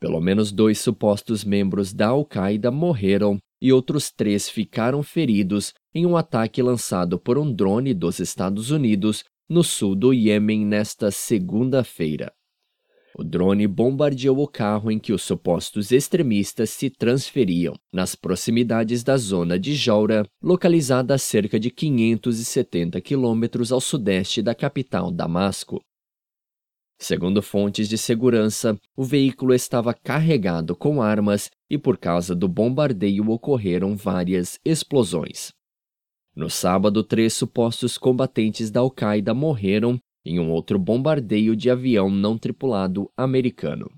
Pelo menos dois supostos membros da Al-Qaeda morreram e outros três ficaram feridos em um ataque lançado por um drone dos Estados Unidos no sul do Iêmen nesta segunda-feira. O drone bombardeou o carro em que os supostos extremistas se transferiam, nas proximidades da zona de Joura, localizada a cerca de 570 quilômetros ao sudeste da capital Damasco. Segundo fontes de segurança, o veículo estava carregado com armas e, por causa do bombardeio, ocorreram várias explosões. No sábado, três supostos combatentes da Al-Qaeda morreram em um outro bombardeio de avião não tripulado americano.